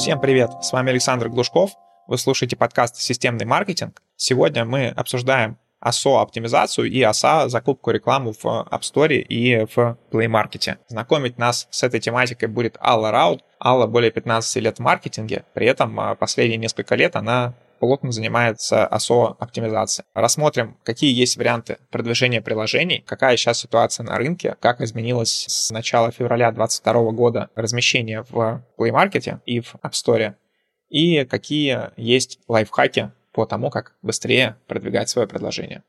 Всем привет, с вами Александр Глушков, вы слушаете подкаст «Системный маркетинг». Сегодня мы обсуждаем ASO-оптимизацию и ASA закупку рекламы в App Store и в Play Market. Знакомить нас с этой тематикой будет Алла Раут. Алла более 15 лет в маркетинге, при этом а, последние несколько лет она плотно занимается ASO-оптимизацией. Рассмотрим, какие есть варианты продвижения приложений, какая сейчас ситуация на рынке, как изменилось с начала февраля 2022 года размещение в Play Market и в App Store, и какие есть лайфхаки по тому, как быстрее продвигать свое предложение.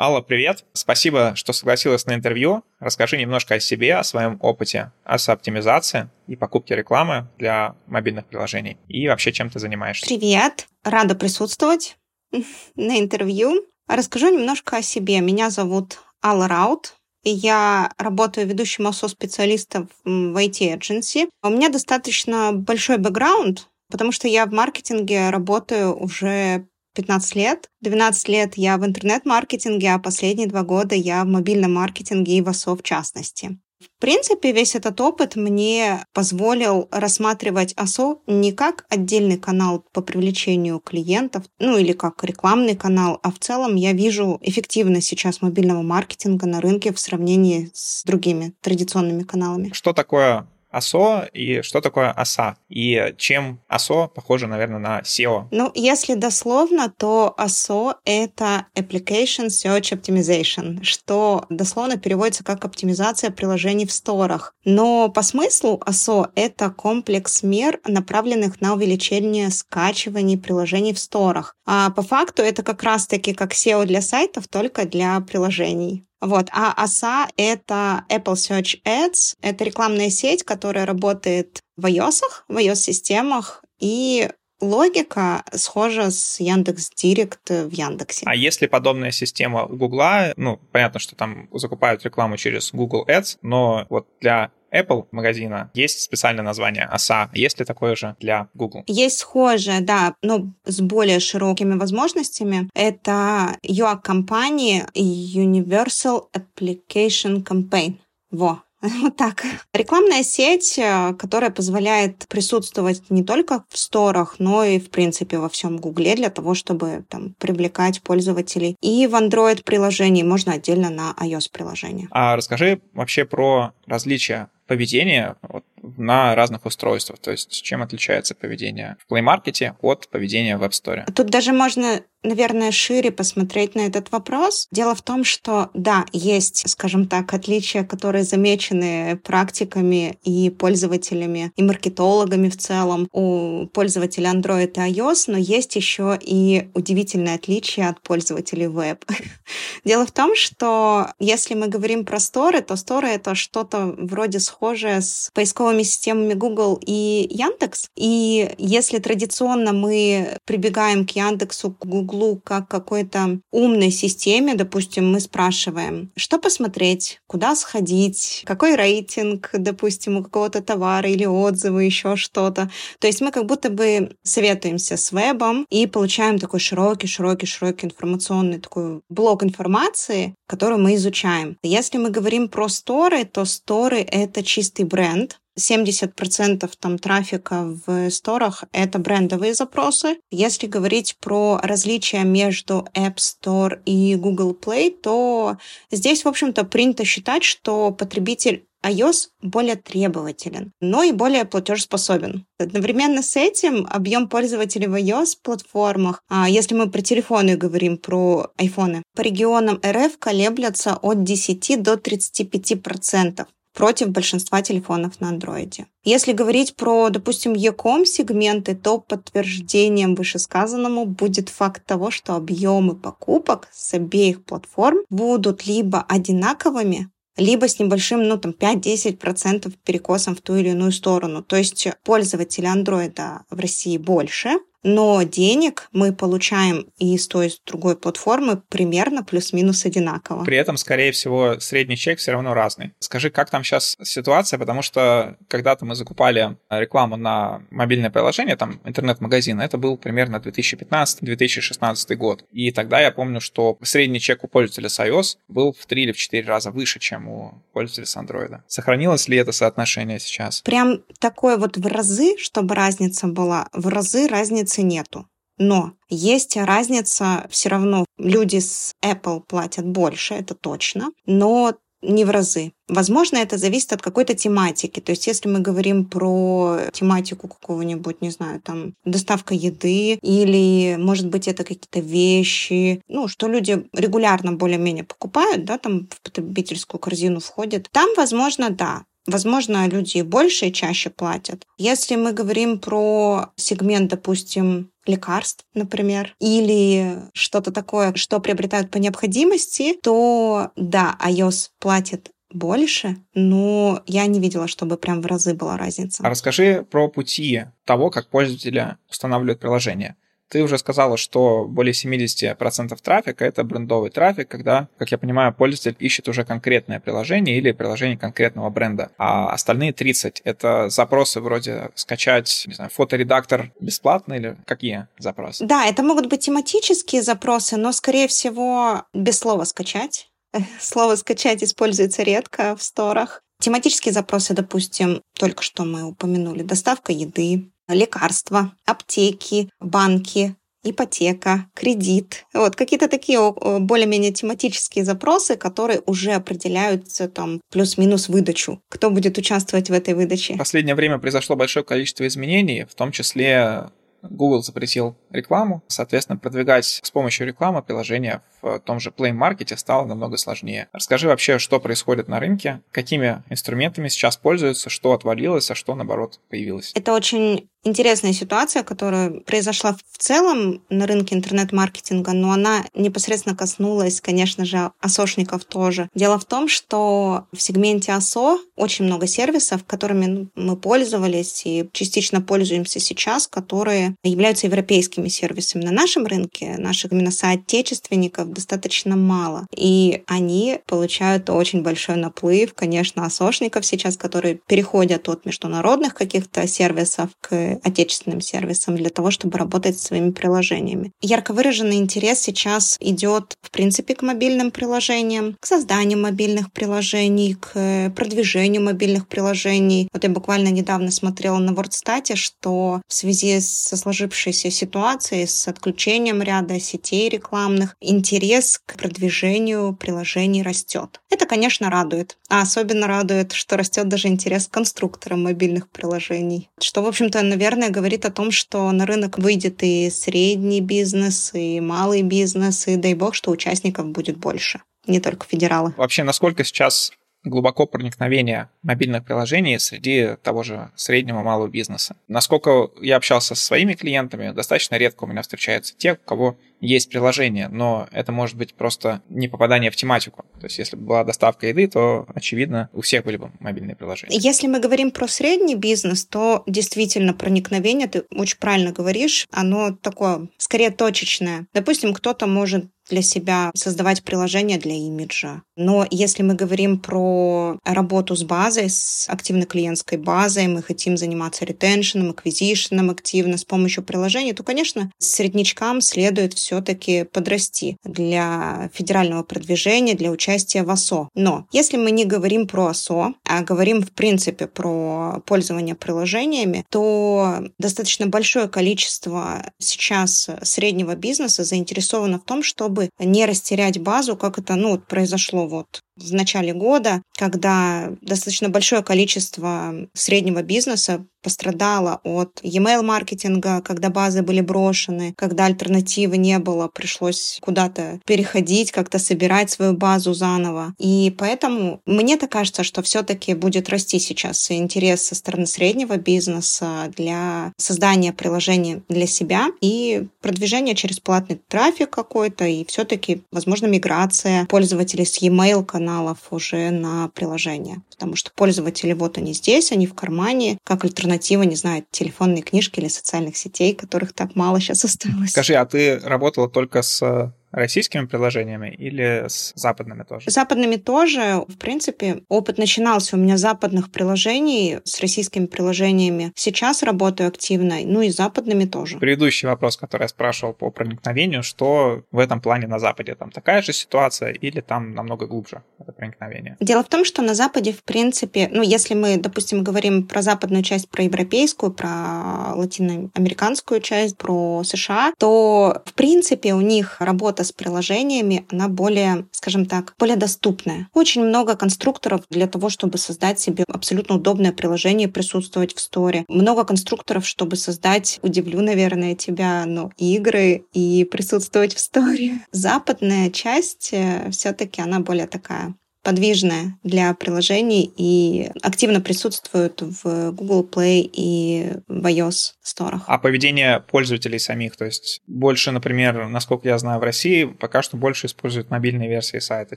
Алла, привет. Спасибо, что согласилась на интервью. Расскажи немножко о себе, о своем опыте ASO-оптимизации и покупки рекламы для мобильных приложений. И вообще, чем ты занимаешься? Привет. Рада присутствовать на интервью. Расскажу немножко о себе. Меня зовут Алла Раут. Я работаю ведущим ASO-специалистом в IT-эдженси. У меня достаточно большой бэкграунд, потому что я в маркетинге работаю уже 15 лет. 12 лет я в интернет-маркетинге, а последние два года я в мобильном маркетинге и в ОСО в частности. В принципе, весь этот опыт мне позволил рассматривать ОСО не как отдельный канал по привлечению клиентов, ну или как рекламный канал, а в целом я вижу эффективность сейчас мобильного маркетинга на рынке в сравнении с другими традиционными каналами. Что такое ASO и что такое ASA, и чем ASO похоже, наверное, на SEO. Ну, если дословно, то ASO — это Application Search Optimization, что дословно переводится как оптимизация приложений в сторах. Но по смыслу ASO — это комплекс мер, направленных на увеличение скачиваний приложений в сторах. А по факту это как раз-таки как SEO для сайтов, только для приложений. Вот. А ASA — это Apple Search Ads. Это рекламная сеть, которая работает в iOS, в iOS-системах, и логика схожа с Яндекс Директ в Яндексе. А если подобная система у Гугла, ну, понятно, что там закупают рекламу через Google Ads, но вот для Apple магазина есть специальное название ASA. Есть ли такое же для Google? Есть схожее, да, но с более широкими возможностями. Это UA-компании Universal Application Campaign. Во, Вот так. Рекламная сеть, э, которая позволяет присутствовать не только в сторах, но и, в принципе, во всем Гугле для того, чтобы там, привлекать пользователей. И в Android-приложении можно отдельно на iOS-приложение. А расскажи вообще про различия поведения вот, на разных устройствах. То есть чем отличается поведение в Play Market от поведения в App Store? Тут даже можно наверное, шире посмотреть на этот вопрос. Дело в том, что, да, есть, скажем так, отличия, которые замечены практиками и пользователями, и маркетологами в целом у пользователей Android и iOS, но есть еще и удивительное отличие от пользователей веб. Дело в том, что если мы говорим про сторы, то сторы — это что-то вроде схожее с поисковыми системами Google и Яндекс. И если традиционно мы прибегаем к Яндексу, к Google, углу, как какой-то умной системе, допустим, мы спрашиваем, что посмотреть, куда сходить, какой рейтинг, допустим, у какого-то товара или отзывы, еще что-то. То есть мы как будто бы советуемся с вебом и получаем такой широкий, широкий, широкий информационный такой блок информации, которую мы изучаем. Если мы говорим про сторы, то сторы — это чистый бренд, 70% там трафика в сторах — это брендовые запросы. Если говорить про различия между App Store и Google Play, то здесь, в общем-то, принято считать, что потребитель iOS более требователен, но и более платежеспособен. Одновременно с этим объем пользователей в iOS-платформах, а если мы про телефоны говорим, про айфоны, по регионам РФ колеблется от 10 до 35 процентов против большинства телефонов на андроиде. Если говорить про, допустим, e-com сегменты, то подтверждением вышесказанному будет факт того, что объемы покупок с обеих платформ будут либо одинаковыми, либо с небольшим, ну, там, 5-10% перекосом в ту или иную сторону. То есть пользователей андроида в России больше, но денег мы получаем и с той, и с другой платформы примерно плюс-минус одинаково. При этом, скорее всего, средний чек все равно разный. Скажи, как там сейчас ситуация, потому что когда-то мы закупали рекламу на мобильное приложение, там интернет-магазин, это был примерно 2015-2016 год. И тогда я помню, что средний чек у пользователя с iOS был в 3 или в 4 раза выше, чем у пользователя с Android. Сохранилось ли это соотношение сейчас? Прям такое вот в разы, чтобы разница была, в разы разницы нету. Но есть разница все равно. Люди с Apple платят больше, это точно. Но не в разы. Возможно, это зависит от какой-то тематики. То есть, если мы говорим про тематику какого-нибудь, не знаю, там, доставка еды, или, может быть, это какие-то вещи, ну, что люди регулярно более-менее покупают, да, там в потребительскую корзину входят, там, возможно, да, Возможно, люди больше и чаще платят. Если мы говорим про сегмент, допустим, лекарств, например, или что-то такое, что приобретают по необходимости, то да, iOS платит больше, но я не видела, чтобы прям в разы была разница. А расскажи про пути того, как пользователи устанавливают приложение. Ты уже сказала, что более 70% трафика — это брендовый трафик, когда, как я понимаю, пользователь ищет уже конкретное приложение или приложение конкретного бренда. А остальные 30 — это запросы вроде скачать, не знаю, фоторедактор бесплатно или какие запросы? Да, это могут быть тематические запросы, но, скорее всего, без слова «скачать». Слово «скачать» используется редко в сторах. Тематические запросы, допустим, только что мы упомянули, доставка еды, лекарства, аптеки, банки, ипотека, кредит. Вот какие-то такие более-менее тематические запросы, которые уже определяются там плюс-минус выдачу. Кто будет участвовать в этой выдаче? В последнее время произошло большое количество изменений, в том числе Google запретил рекламу, соответственно, продвигать с помощью рекламы приложения в том же Play Market стало намного сложнее. Расскажи вообще, что происходит на рынке, какими инструментами сейчас пользуются, что отвалилось, а что, наоборот, появилось. Это очень интересная ситуация, которая произошла в целом на рынке интернет-маркетинга, но она непосредственно коснулась, конечно же, осошников тоже. Дело в том, что в сегменте ОСО очень много сервисов, которыми ну, мы пользовались и частично пользуемся сейчас, которые являются европейскими сервисами. На нашем рынке наших именно соотечественников достаточно мало. И они получают очень большой наплыв, конечно, осошников сейчас, которые переходят от международных каких-то сервисов к отечественным сервисам для того, чтобы работать с своими приложениями. Ярко выраженный интерес сейчас идет, в принципе, к мобильным приложениям, к созданию мобильных приложений, к продвижению мобильных приложений. Вот я буквально недавно смотрела на WordStat, что в связи со сложившейся ситуацией, с отключением ряда сетей рекламных, интерес к продвижению приложений растет. Это, конечно, радует. А особенно радует, что растет даже интерес к конструкторам мобильных приложений. Что, в общем-то, наверное, говорит о том, что на рынок выйдет и средний бизнес, и малый бизнес, и дай бог, что участников будет больше, не только федералы. Вообще, насколько сейчас глубоко проникновение мобильных приложений среди того же среднего малого бизнеса. Насколько я общался со своими клиентами, достаточно редко у меня встречаются те, у кого есть приложение, но это может быть просто не попадание в тематику. То есть если бы была доставка еды, то, очевидно, у всех были бы мобильные приложения. Если мы говорим про средний бизнес, то действительно проникновение, ты очень правильно говоришь, оно такое, скорее точечное. Допустим, кто-то может для себя создавать приложение для имиджа. Но если мы говорим про работу с базой, с активной клиентской базой, мы хотим заниматься ретеншеном, аквизишеном активно с помощью приложений, то, конечно, среднячкам следует все-таки подрасти для федерального продвижения, для участия в ОСО. Но если мы не говорим про ОСО, а говорим в принципе про пользование приложениями, то достаточно большое количество сейчас среднего бизнеса заинтересовано в том, чтобы не растерять базу, как это ну, произошло вот в начале года, когда достаточно большое количество среднего бизнеса пострадало от e-mail маркетинга, когда базы были брошены, когда альтернативы не было, пришлось куда-то переходить, как-то собирать свою базу заново. И поэтому мне так кажется, что все-таки будет расти сейчас интерес со стороны среднего бизнеса для создания приложения для себя и продвижения через платный трафик какой-то, и все-таки, возможно, миграция пользователей с e-mail каналов уже на приложение. Потому что пользователи вот они здесь, они в кармане, как альтернатива, не знаю, телефонной книжки или социальных сетей, которых так мало сейчас осталось. Скажи, а ты работала только с российскими приложениями или с западными тоже? Западными тоже. В принципе, опыт начинался у меня западных приложений с российскими приложениями. Сейчас работаю активно, ну и западными тоже. Предыдущий вопрос, который я спрашивал по проникновению, что в этом плане на Западе? Там такая же ситуация или там намного глубже это проникновение? Дело в том, что на Западе, в принципе, ну, если мы, допустим, говорим про западную часть, про европейскую, про латиноамериканскую часть, про США, то, в принципе, у них работа работа с приложениями, она более, скажем так, более доступная. Очень много конструкторов для того, чтобы создать себе абсолютно удобное приложение, присутствовать в сторе. Много конструкторов, чтобы создать, удивлю, наверное, тебя, но игры и присутствовать в сторе. Западная часть э, все-таки она более такая подвижная для приложений и активно присутствует в Google Play и в iOS сторах. А поведение пользователей самих, то есть больше, например, насколько я знаю, в России пока что больше используют мобильные версии сайта,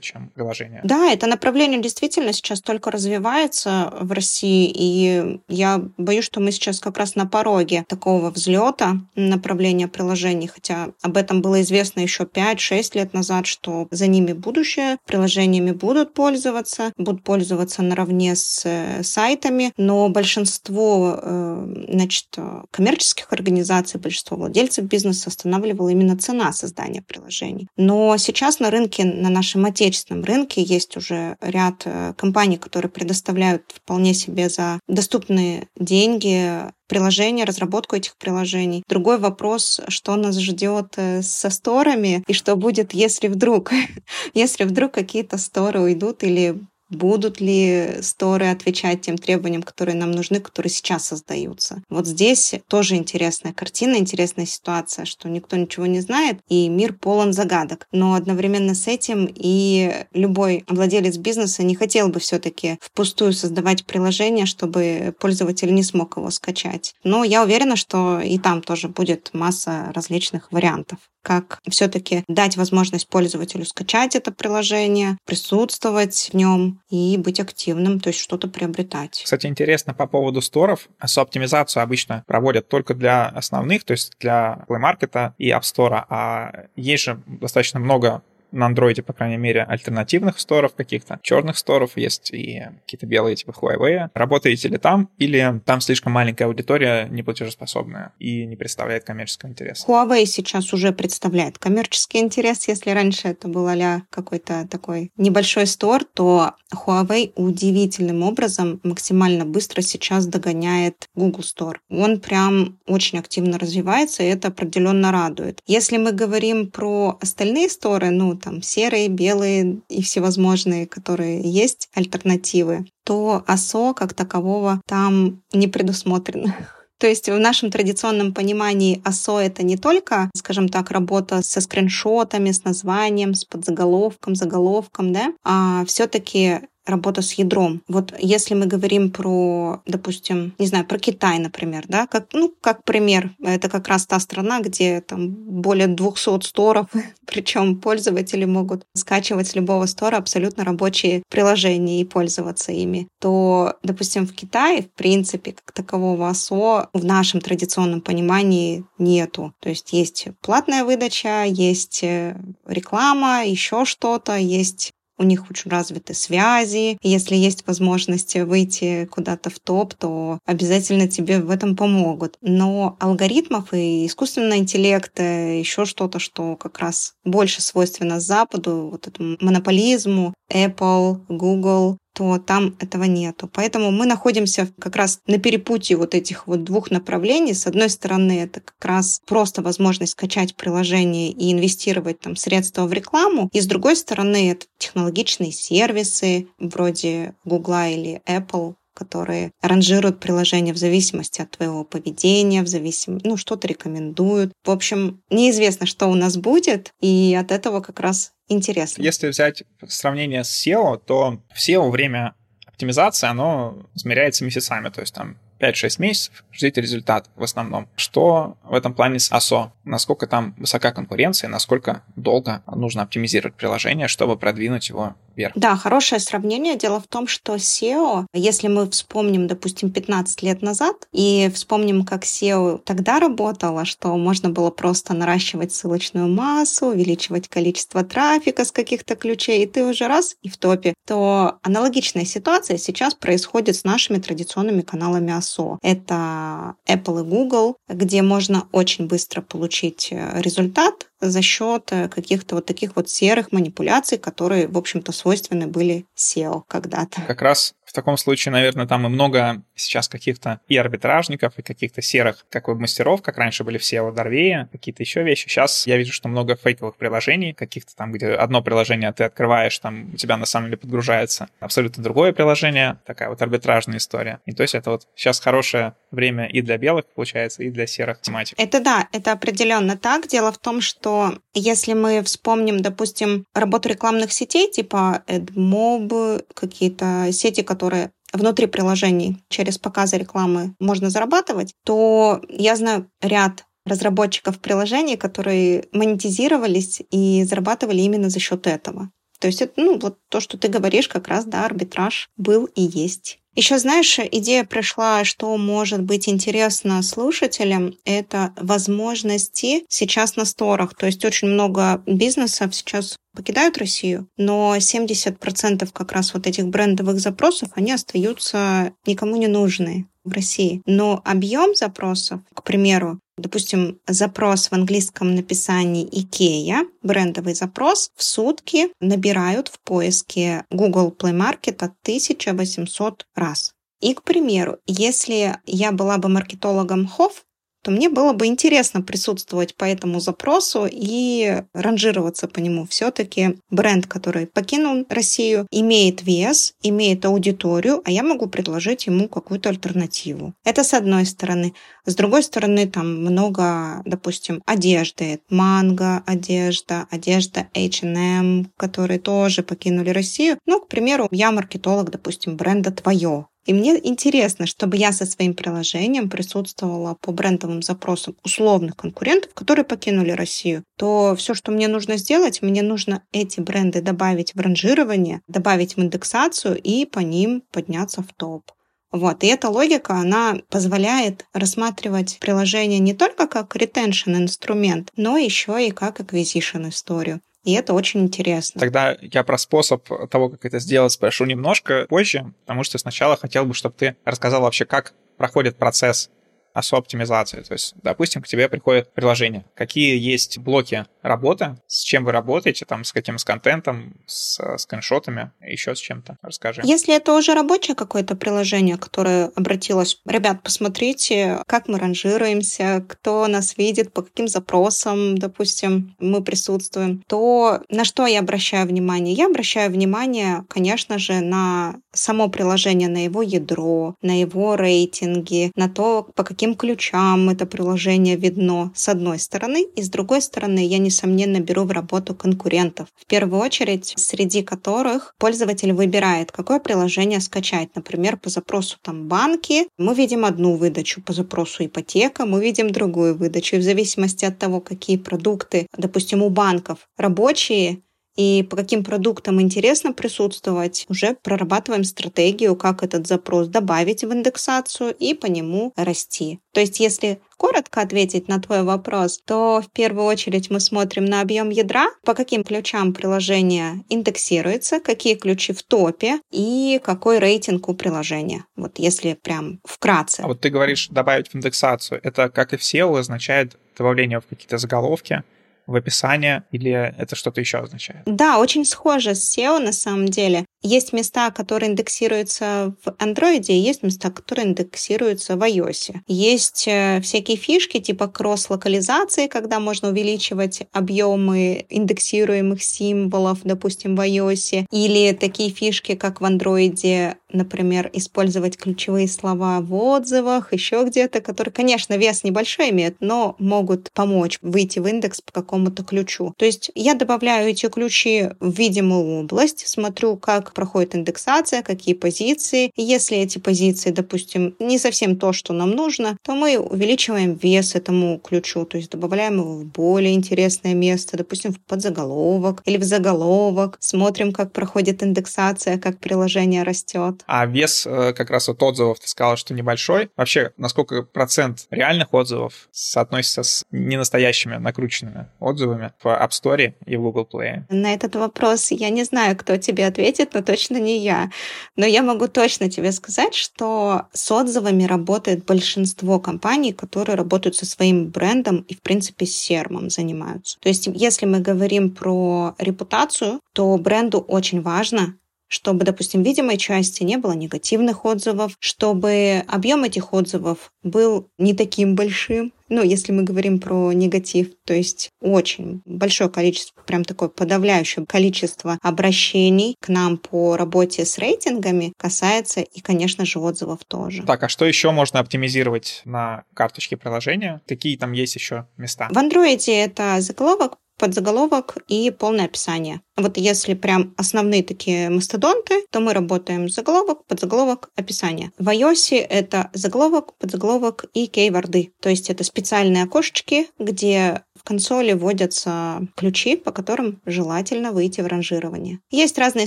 чем приложения. Да, это направление действительно сейчас только развивается в России, и я боюсь, что мы сейчас как раз на пороге такого взлета направления приложений, хотя об этом было известно еще 5-6 лет назад, что за ними будущее, приложениями будут пользоваться, будут пользоваться наравне с э, сайтами, но большинство э, значит, коммерческих организаций, большинство владельцев бизнеса останавливало именно цена создания приложений. Но сейчас на рынке, на нашем отечественном рынке есть уже ряд э, компаний, которые предоставляют вполне себе за доступные деньги приложения, разработку этих приложений. Другой вопрос, что нас ждет со сторами и что будет, если вдруг, если вдруг какие-то сторы уйдут или будут ли сторы отвечать тем требованиям, которые нам нужны, которые сейчас создаются. Вот здесь тоже интересная картина, интересная ситуация, что никто ничего не знает, и мир полон загадок. Но одновременно с этим и любой владелец бизнеса не хотел бы все-таки впустую создавать приложение, чтобы пользователь не смог его скачать. Но я уверена, что и там тоже будет масса различных вариантов как все-таки дать возможность пользователю скачать это приложение, присутствовать в нем и быть активным, то есть что-то приобретать. Кстати, интересно по поводу сторов. Оптимизацию обычно проводят только для основных, то есть для Play Market и App Store, а есть же достаточно много на андроиде, по крайней мере, альтернативных сторов каких-то, черных сторов, есть и какие-то белые типа Huawei. Работаете ли там, или там слишком маленькая аудитория, неплатежеспособная и не представляет коммерческого интереса? Huawei сейчас уже представляет коммерческий интерес. Если раньше это был а какой-то такой небольшой стор, то Huawei удивительным образом максимально быстро сейчас догоняет Google Store. Он прям очень активно развивается, и это определенно радует. Если мы говорим про остальные сторы, ну, там серые, белые и всевозможные, которые есть, альтернативы, то ОСО как такового там не предусмотрено. То есть в нашем традиционном понимании ОСО — это не только, скажем так, работа со скриншотами, с названием, с подзаголовком, заголовком, да, а все таки работа с ядром. Вот если мы говорим про, допустим, не знаю, про Китай, например, да, как, ну, как пример, это как раз та страна, где там более 200 сторов, причем пользователи могут скачивать с любого стора абсолютно рабочие приложения и пользоваться ими, то, допустим, в Китае, в принципе, как такового ОСО в нашем традиционном понимании нету. То есть есть платная выдача, есть э, реклама, еще что-то, есть у них очень развиты связи. Если есть возможность выйти куда-то в топ, то обязательно тебе в этом помогут. Но алгоритмов и искусственного интеллекта, еще что-то, что как раз больше свойственно Западу, вот этому монополизму, Apple, Google, то там этого нету. Поэтому мы находимся как раз на перепутье вот этих вот двух направлений. С одной стороны, это как раз просто возможность скачать приложение и инвестировать там средства в рекламу. И с другой стороны, это технологичные сервисы вроде Google или Apple, которые ранжируют приложение в зависимости от твоего поведения, в зависимости, ну, что-то рекомендуют. В общем, неизвестно, что у нас будет, и от этого как раз интересно. Если взять сравнение с SEO, то в SEO время оптимизации, оно измеряется месяцами, то есть там 5-6 месяцев, ждите результат в основном. Что в этом плане с ASO? Насколько там высока конкуренция, насколько долго нужно оптимизировать приложение, чтобы продвинуть его вверх. Да, хорошее сравнение. Дело в том, что SEO, если мы вспомним, допустим, 15 лет назад и вспомним, как SEO тогда работало, что можно было просто наращивать ссылочную массу, увеличивать количество трафика с каких-то ключей, и ты уже раз и в топе, то аналогичная ситуация сейчас происходит с нашими традиционными каналами ASO. Это Apple и Google, где можно очень быстро получить э, результат, за счет э, каких-то вот таких вот серых манипуляций, которые, в общем-то, свойственны были SEO когда-то. Как раз в таком случае, наверное, там и много сейчас каких-то и арбитражников, и каких-то серых как веб-мастеров, как раньше были все в Дорвее, какие-то еще вещи. Сейчас я вижу, что много фейковых приложений, каких-то там, где одно приложение ты открываешь, там у тебя на самом деле подгружается абсолютно другое приложение, такая вот арбитражная история. И то есть это вот сейчас хорошее время и для белых, получается, и для серых тематик. Это да, это определенно так. Дело в том, что если мы вспомним, допустим, работу рекламных сетей, типа AdMob, какие-то сети, которые которые внутри приложений через показы рекламы можно зарабатывать, то я знаю ряд разработчиков приложений, которые монетизировались и зарабатывали именно за счет этого. То есть это, ну, вот то, что ты говоришь, как раз, да, арбитраж был и есть. Еще, знаешь, идея пришла, что может быть интересно слушателям, это возможности сейчас на сторах. То есть очень много бизнесов сейчас покидают Россию, но 70% как раз вот этих брендовых запросов, они остаются никому не нужны в России. Но объем запросов, к примеру, допустим, запрос в английском написании IKEA, брендовый запрос, в сутки набирают в поиске Google Play Market 1800 раз. И, к примеру, если я была бы маркетологом Хофф, то мне было бы интересно присутствовать по этому запросу и ранжироваться по нему. Все-таки бренд, который покинул Россию, имеет вес, имеет аудиторию, а я могу предложить ему какую-то альтернативу. Это с одной стороны. С другой стороны, там много, допустим, одежды. Манго одежда, одежда H&M, которые тоже покинули Россию. Ну, к примеру, я маркетолог, допустим, бренда «Твое». И мне интересно, чтобы я со своим приложением присутствовала по брендовым запросам условных конкурентов, которые покинули Россию, то все, что мне нужно сделать, мне нужно эти бренды добавить в ранжирование, добавить в индексацию и по ним подняться в топ. Вот. И эта логика, она позволяет рассматривать приложение не только как retention инструмент, но еще и как acquisition историю. И это очень интересно. Тогда я про способ того, как это сделать, спрошу немножко позже, потому что сначала хотел бы, чтобы ты рассказал вообще, как проходит процесс ASO-оптимизации. То есть, допустим, к тебе приходит приложение. Какие есть блоки работы, с чем вы работаете, там, с каким с контентом, с скриншотами, еще с чем-то. Расскажи. Если это уже рабочее какое-то приложение, которое обратилось, ребят, посмотрите, как мы ранжируемся, кто нас видит, по каким запросам, допустим, мы присутствуем, то на что я обращаю внимание? Я обращаю внимание, конечно же, на само приложение, на его ядро, на его рейтинги, на то, по каким каким ключам это приложение видно, с одной стороны, и с другой стороны, я, несомненно, беру в работу конкурентов. В первую очередь, среди которых пользователь выбирает, какое приложение скачать. Например, по запросу там банки мы видим одну выдачу, по запросу ипотека мы видим другую выдачу. И в зависимости от того, какие продукты, допустим, у банков рабочие, и по каким продуктам интересно присутствовать, уже прорабатываем стратегию, как этот запрос добавить в индексацию и по нему расти. То есть, если коротко ответить на твой вопрос, то в первую очередь мы смотрим на объем ядра, по каким ключам приложение индексируется, какие ключи в топе и какой рейтинг у приложения. Вот если прям вкратце. А вот ты говоришь добавить в индексацию. Это, как и в SEO, означает добавление в какие-то заголовки, в описание или это что-то еще означает? Да, очень схоже с SEO на самом деле. Есть места, которые индексируются в Android, есть места, которые индексируются в iOS. Есть э, всякие фишки типа кросс-локализации, когда можно увеличивать объемы индексируемых символов, допустим, в iOS. Или такие фишки, как в Android, например, использовать ключевые слова в отзывах, еще где-то, которые, конечно, вес небольшой имеют, но могут помочь выйти в индекс по какому-то ключу. То есть я добавляю эти ключи в видимую область, смотрю, как как проходит индексация, какие позиции. Если эти позиции, допустим, не совсем то, что нам нужно, то мы увеличиваем вес этому ключу, то есть добавляем его в более интересное место, допустим, в подзаголовок или в заголовок, смотрим, как проходит индексация, как приложение растет. А вес э, как раз от отзывов ты сказала, что небольшой. Вообще, насколько процент реальных отзывов соотносится с ненастоящими накрученными отзывами в App Store и в Google Play? На этот вопрос я не знаю, кто тебе ответит, но точно не я. Но я могу точно тебе сказать, что с отзывами работает большинство компаний, которые работают со своим брендом и, в принципе, с сермом занимаются. То есть, если мы говорим про репутацию, то бренду очень важно чтобы, допустим, в видимой части не было негативных отзывов, чтобы объем этих отзывов был не таким большим, ну, если мы говорим про негатив, то есть очень большое количество, прям такое подавляющее количество обращений к нам по работе с рейтингами касается и, конечно же, отзывов тоже. Так, а что еще можно оптимизировать на карточке приложения? Какие там есть еще места? В андроиде это заголовок, подзаголовок и полное описание. Вот если прям основные такие мастодонты, то мы работаем заголовок, подзаголовок, описание. В iOS это заголовок, подзаголовок и кейворды. То есть это специальные окошечки, где в консоли вводятся ключи, по которым желательно выйти в ранжирование. Есть разные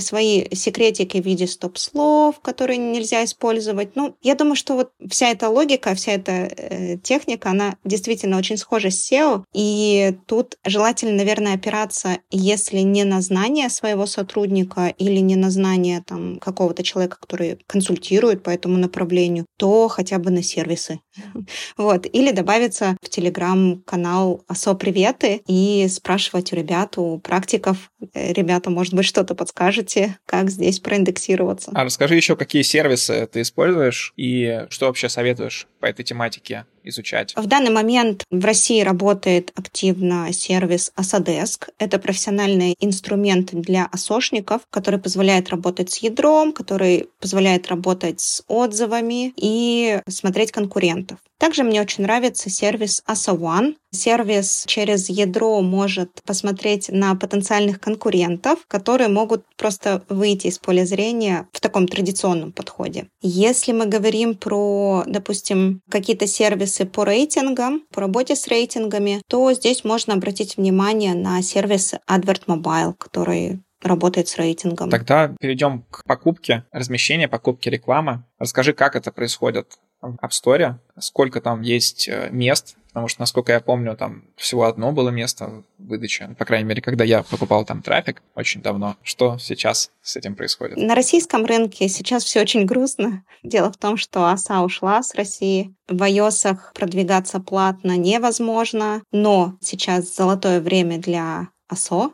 свои секретики в виде стоп-слов, которые нельзя использовать. Ну, я думаю, что вот вся эта логика, вся эта э, техника, она действительно очень схожа с SEO, и тут желательно, наверное, опираться, если не на знание своего сотрудника или не на знание там какого-то человека, который консультирует по этому направлению, то хотя бы на сервисы. Вот. Или добавиться в телеграм-канал особо приветы и спрашивать у ребят, у практиков. Ребята, может быть, что-то подскажете, как здесь проиндексироваться. А расскажи еще, какие сервисы ты используешь и что вообще советуешь по этой тематике изучать? В данный момент в России работает активно сервис Asadesk. Это профессиональный инструмент для осошников, который позволяет работать с ядром, который позволяет работать с отзывами и смотреть конкурентов. Также мне очень нравится сервис AsaOne. Сервис через ядро может посмотреть на потенциальных конкурентов, которые могут просто выйти из поля зрения в таком традиционном подходе. Если мы говорим про, допустим, какие-то сервисы по рейтингам, по работе с рейтингами, то здесь можно обратить внимание на сервис Advert Mobile, который работает с рейтингом. Тогда перейдем к покупке, размещению, покупке рекламы. Расскажи, как это происходит в App Store, сколько там есть э, мест, потому что, насколько я помню, там всего одно было место выдачи, по крайней мере, когда я покупал там трафик очень давно. Что сейчас с этим происходит? На российском рынке сейчас все очень грустно. Дело в том, что ОСА ушла с России. В iOS продвигаться платно невозможно, но сейчас золотое время для ОСО,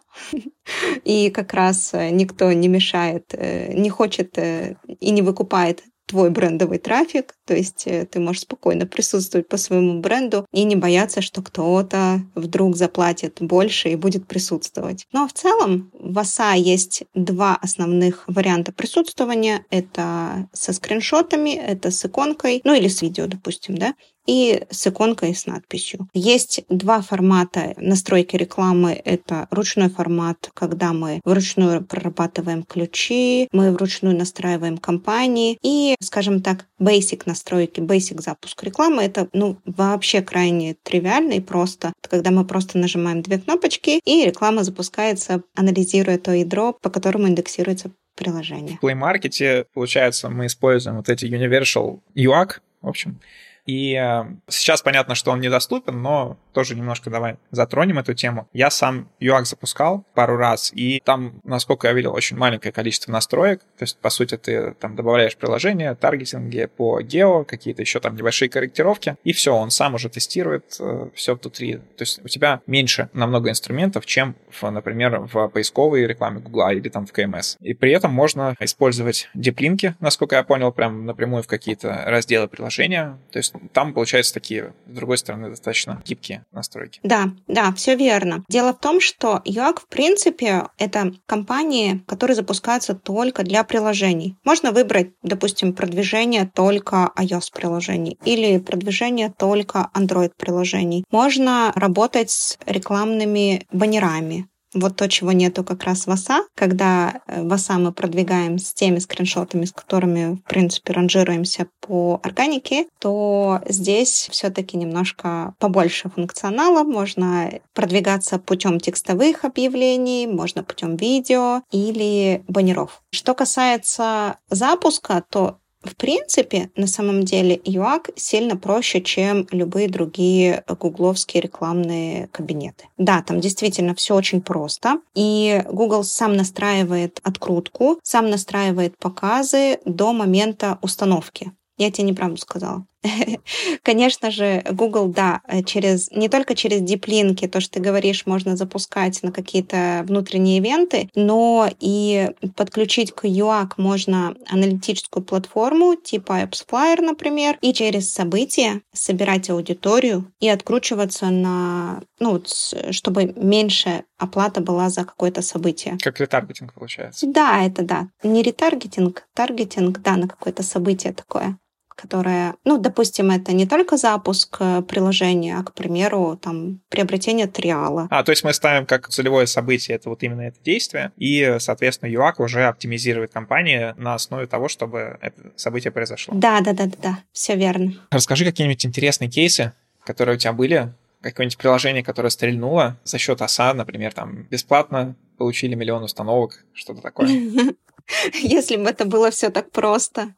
и как раз э, никто не мешает, э, не хочет и не выкупает твой брендовый трафик, то есть э, ты можешь спокойно присутствовать по своему бренду и не бояться, что кто-то вдруг заплатит больше и будет присутствовать. Но в целом в АСА есть два основных варианта присутствования. Это со скриншотами, это с иконкой, ну или с видео, допустим, да и с иконкой с надписью. Есть два формата настройки рекламы. Это ручной формат, когда мы вручную прорабатываем ключи, мы вручную настраиваем кампании. И, скажем так, basic настройки, basic запуск рекламы. Это ну, вообще крайне тривиально и просто. Это когда мы просто нажимаем две кнопочки, и реклама запускается, анализируя то ядро, по которому индексируется приложение. В Play Market, получается, мы используем вот эти Universal UAC, в общем, и э, сейчас понятно, что он недоступен, но тоже немножко давай затронем эту тему. Я сам UAC запускал пару раз, и там, насколько я видел, очень маленькое количество настроек. То есть, по сути, ты там добавляешь приложение, таргетинги по гео, какие-то еще там небольшие корректировки, и все, он сам уже тестирует э, все внутри. То есть у тебя меньше намного инструментов, чем, в, например, в поисковой рекламе Google или там в КМС. И при этом можно использовать диплинки, насколько я понял, прям напрямую в какие-то разделы приложения. То есть там, получается, такие, с другой стороны, достаточно гибкие настройки. Да, да, все верно. Дело в том, что UAC, в принципе, это компании, которые запускаются только для приложений. Можно выбрать, допустим, продвижение только iOS-приложений или продвижение только Android-приложений. Можно работать с рекламными баннерами, вот то, чего нету как раз в ОСА, когда э, в ОСА мы продвигаем с теми скриншотами, с которыми, в принципе, ранжируемся по органике, то здесь все-таки немножко побольше функционала. Можно продвигаться путем текстовых объявлений, можно путем видео или баннеров. Что касается запуска, то в принципе, на самом деле, UAC сильно проще, чем любые другие гугловские рекламные кабинеты. Да, там действительно все очень просто. И Google сам настраивает открутку, сам настраивает показы до момента установки. Я тебе неправду сказала. Конечно же, Google, да, через, не только через диплинки, то, что ты говоришь, можно запускать на какие-то внутренние ивенты, но и подключить к UAC можно аналитическую платформу типа AppsFlyer, например, и через события собирать аудиторию и откручиваться на, ну, чтобы меньше оплата была за какое-то событие. Как ретаргетинг получается. Да, это да. Не ретаргетинг, таргетинг, да, на какое-то событие такое которая, ну, допустим, это не только запуск э, приложения, а, к примеру, там, приобретение триала. А, то есть мы ставим как целевое событие это вот именно это действие, и, соответственно, UAC уже оптимизирует компании на основе того, чтобы это событие произошло. Да, да, да, да, да, все верно. Расскажи какие-нибудь интересные кейсы, которые у тебя были, какое-нибудь приложение, которое стрельнуло за счет ОСА, например, там бесплатно получили миллион установок, что-то такое. если бы это было все так просто.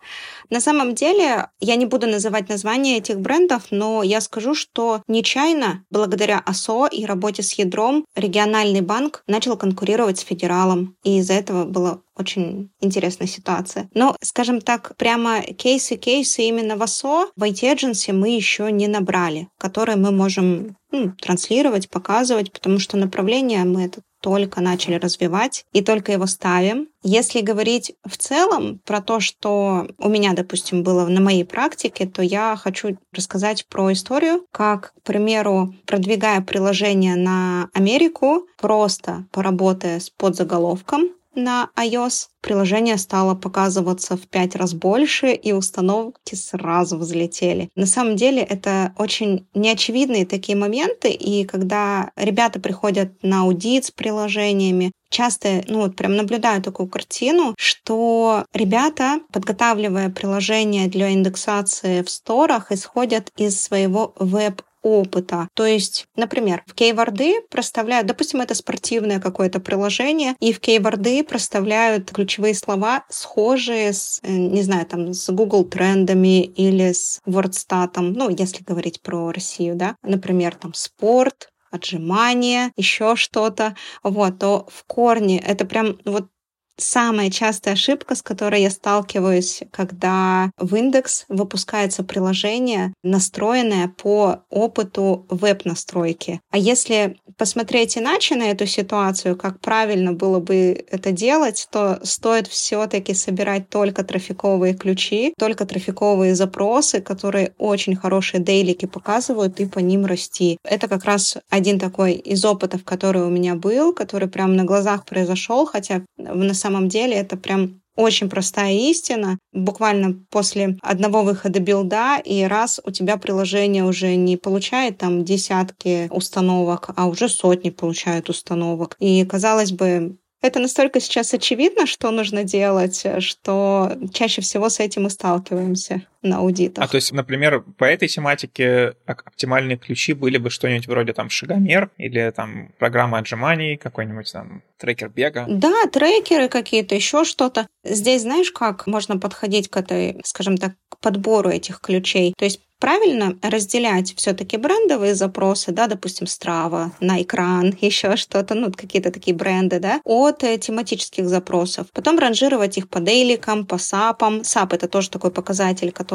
На самом деле, я не буду называть названия этих брендов, но я скажу, что нечаянно, благодаря АСО и работе с ядром, региональный банк начал конкурировать с федералом. И из-за этого была очень интересная ситуация. Но, скажем так, прямо кейсы-кейсы именно в АСО, в IT-эдженси мы еще не набрали, которые мы можем ну, транслировать, показывать, потому что направление мы это только начали развивать и только его ставим. Если говорить в целом про то, что у меня, допустим, было на моей практике, то я хочу рассказать про историю, как, к примеру, продвигая приложение на Америку, просто поработая с подзаголовком, на iOS, приложение стало показываться в пять раз больше, и установки сразу взлетели. На самом деле это очень неочевидные такие моменты, и когда ребята приходят на аудит с приложениями, часто, ну вот прям наблюдаю такую картину, что ребята, подготавливая приложение для индексации в сторах, исходят из своего веб опыта. То есть, например, в кейворды проставляют, допустим, это спортивное какое-то приложение, и в кейворды проставляют ключевые слова, схожие с, э, не знаю, там, с Google трендами или с WordStat, ну, если говорить про Россию, да, например, там, спорт, отжимания, еще что-то, вот, то в корне это прям вот Самая частая ошибка, с которой я сталкиваюсь, когда в индекс выпускается приложение, настроенное по опыту веб-настройки. А если посмотреть иначе на эту ситуацию, как правильно было бы это делать, то стоит все-таки собирать только трафиковые ключи, только трафиковые запросы, которые очень хорошие дейлики показывают, и по ним расти. Это как раз один такой из опытов, который у меня был, который прямо на глазах произошел, хотя на самом деле это прям очень простая истина. Буквально после одного выхода билда, и раз у тебя приложение уже не получает там десятки установок, а уже сотни получают установок. И, казалось бы, это настолько сейчас очевидно, что нужно делать, что чаще всего с этим мы сталкиваемся на аудитах. А то есть, например, по этой тематике оптимальные ключи были бы что-нибудь вроде там шагомер или там программа отжиманий, какой-нибудь там трекер бега? Да, трекеры какие-то, еще что-то. Здесь знаешь, как можно подходить к этой, скажем так, к подбору этих ключей? То есть правильно разделять все-таки брендовые запросы, да, допустим, Strava, на экран, еще что-то, ну, какие-то такие бренды, да, от э, тематических запросов. Потом ранжировать их по дейликам, по сапам. Сап — это тоже такой показатель, который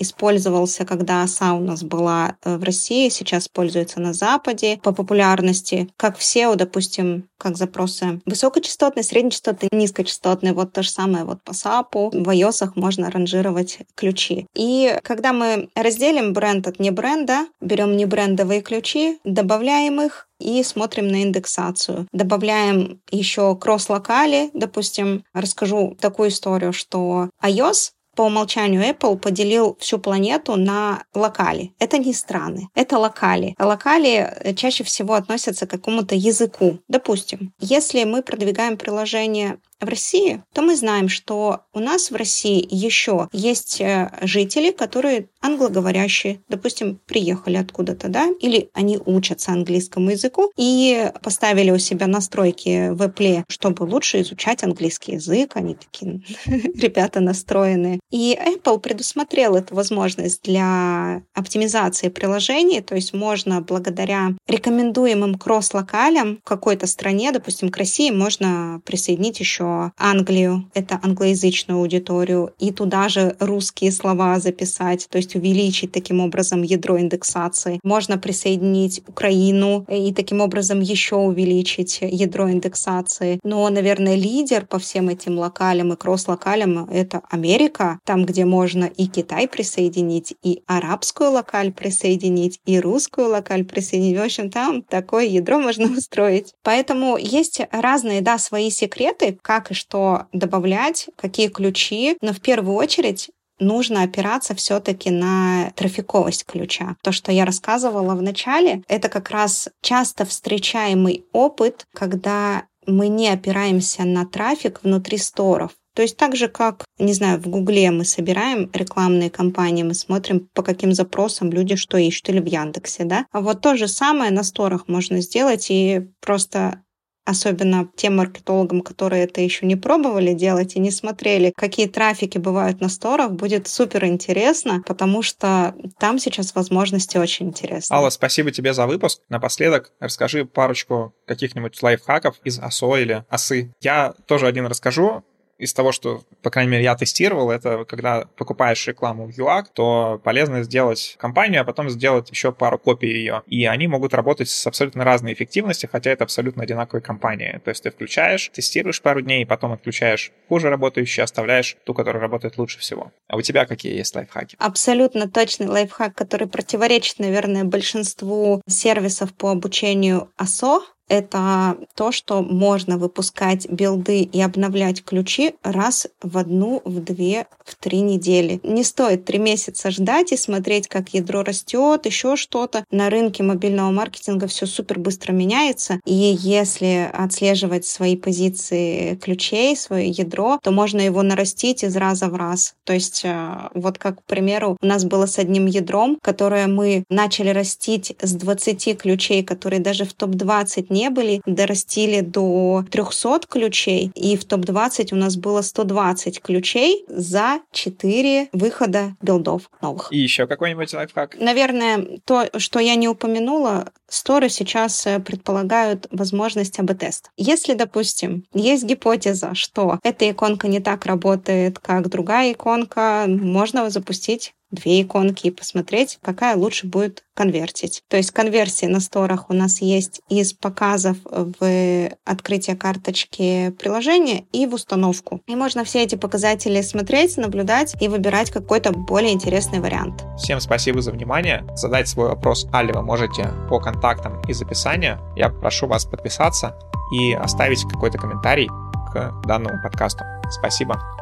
использовался, когда оса у нас была э, в России, сейчас используется на Западе по популярности. Как в SEO, допустим, как запросы высокочастотные, среднечастотные, низкочастотные. Вот то же самое вот по SAP. В iOS можно ранжировать ключи. И когда мы разделим бренд от не бренда, берем не брендовые ключи, добавляем их, и смотрим на индексацию. Добавляем еще кросс-локали, допустим, расскажу такую историю, что iOS По умолчанию Apple поделил всю планету на локали. Это не страны, это локали. Локали э, чаще всего относятся к какому-то языку. Допустим, если мы продвигаем приложение в России, то мы знаем, что у нас в России еще есть э, жители, которые англоговорящие, допустим, приехали откуда-то, да, или они учатся английскому языку и поставили у себя настройки в Apple, чтобы лучше изучать английский язык, они такие ребята настроенные. И Apple предусмотрел эту возможность для оптимизации приложений, то есть можно благодаря рекомендуемым кросс-локалям в какой-то стране, допустим, к России, можно присоединить еще Англию, это англоязычную аудиторию, и туда же русские слова записать, то есть увеличить таким образом ядро индексации. Можно присоединить Украину и таким образом еще увеличить ядро индексации. Но, наверное, лидер по всем этим локалям и кросс-локалям — это Америка, там, где можно и Китай присоединить, и арабскую локаль присоединить, и русскую локаль присоединить. В общем, там такое ядро можно устроить. Поэтому есть разные, да, свои секреты, как как и что добавлять, какие ключи. Но в первую очередь нужно опираться все-таки на трафиковость ключа. То, что я рассказывала в начале, это как раз часто встречаемый опыт, когда мы не опираемся на трафик внутри сторов. То есть так же, как, не знаю, в Гугле мы собираем рекламные кампании, мы смотрим, по каким запросам люди что ищут, или в Яндексе, да. А вот то же самое на сторах можно сделать и просто особенно тем маркетологам, которые это еще не пробовали делать и не смотрели, какие трафики бывают на сторах, будет супер интересно, потому что там сейчас возможности очень интересны. Алла, спасибо тебе за выпуск. Напоследок расскажи парочку каких-нибудь лайфхаков из АСО или ОСы. Я тоже один расскажу из того, что, по крайней мере, я тестировал, это когда покупаешь рекламу в UAC, то полезно сделать компанию, а потом сделать еще пару копий ее. И они могут работать с абсолютно разной эффективностью, хотя это абсолютно одинаковые компании. То есть ты включаешь, тестируешь пару дней, потом отключаешь хуже работающую, оставляешь ту, которая работает лучше всего. А у тебя какие есть лайфхаки? Абсолютно точный лайфхак, который противоречит, наверное, большинству сервисов по обучению АСО, это то, что можно выпускать билды и обновлять ключи раз в одну, в две, в три недели. Не стоит три месяца ждать и смотреть, как ядро растет, еще что-то. На рынке мобильного маркетинга все супер быстро меняется. И если отслеживать свои позиции ключей, свое ядро, то можно его нарастить из раза в раз. То есть э, вот как, к примеру, у нас было с одним ядром, которое мы начали растить с 20 ключей, которые даже в топ-20 не не были, дорастили до 300 ключей, и в топ-20 у нас было 120 ключей за 4 выхода билдов новых. И еще какой-нибудь лайфхак? Наверное, то, что я не упомянула, сторы сейчас э, предполагают возможность АБ-теста. Если, допустим, есть гипотеза, что эта иконка не так работает, как другая иконка, можно запустить две иконки и посмотреть, какая лучше будет конвертить. То есть конверсии на сторах у нас есть из показов в открытие карточки приложения и в установку. И можно все эти показатели смотреть, наблюдать и выбирать какой-то более интересный вариант. Всем спасибо за внимание. Задать свой вопрос Али вы можете по контактам из описания. Я прошу вас подписаться и оставить какой-то комментарий к данному подкасту. Спасибо.